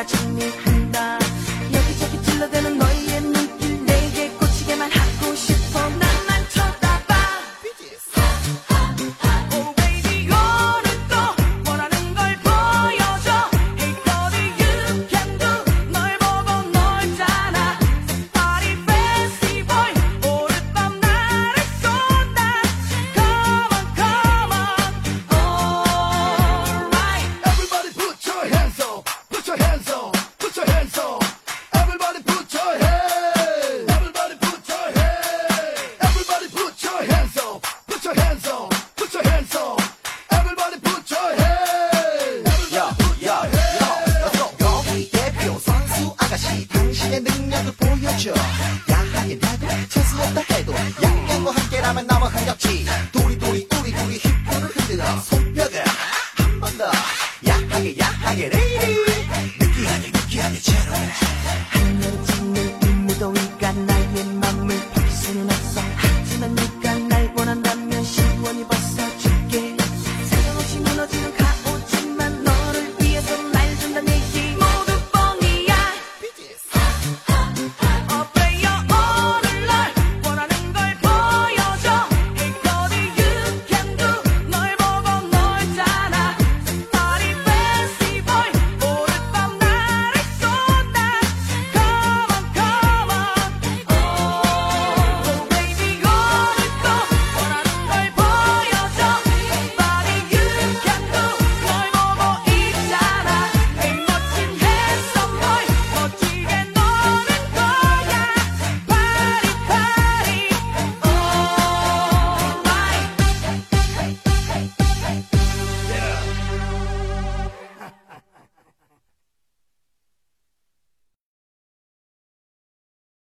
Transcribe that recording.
那种女 야하게 나도 재수없다 해도 양양과 함께라면 나와 흥겹지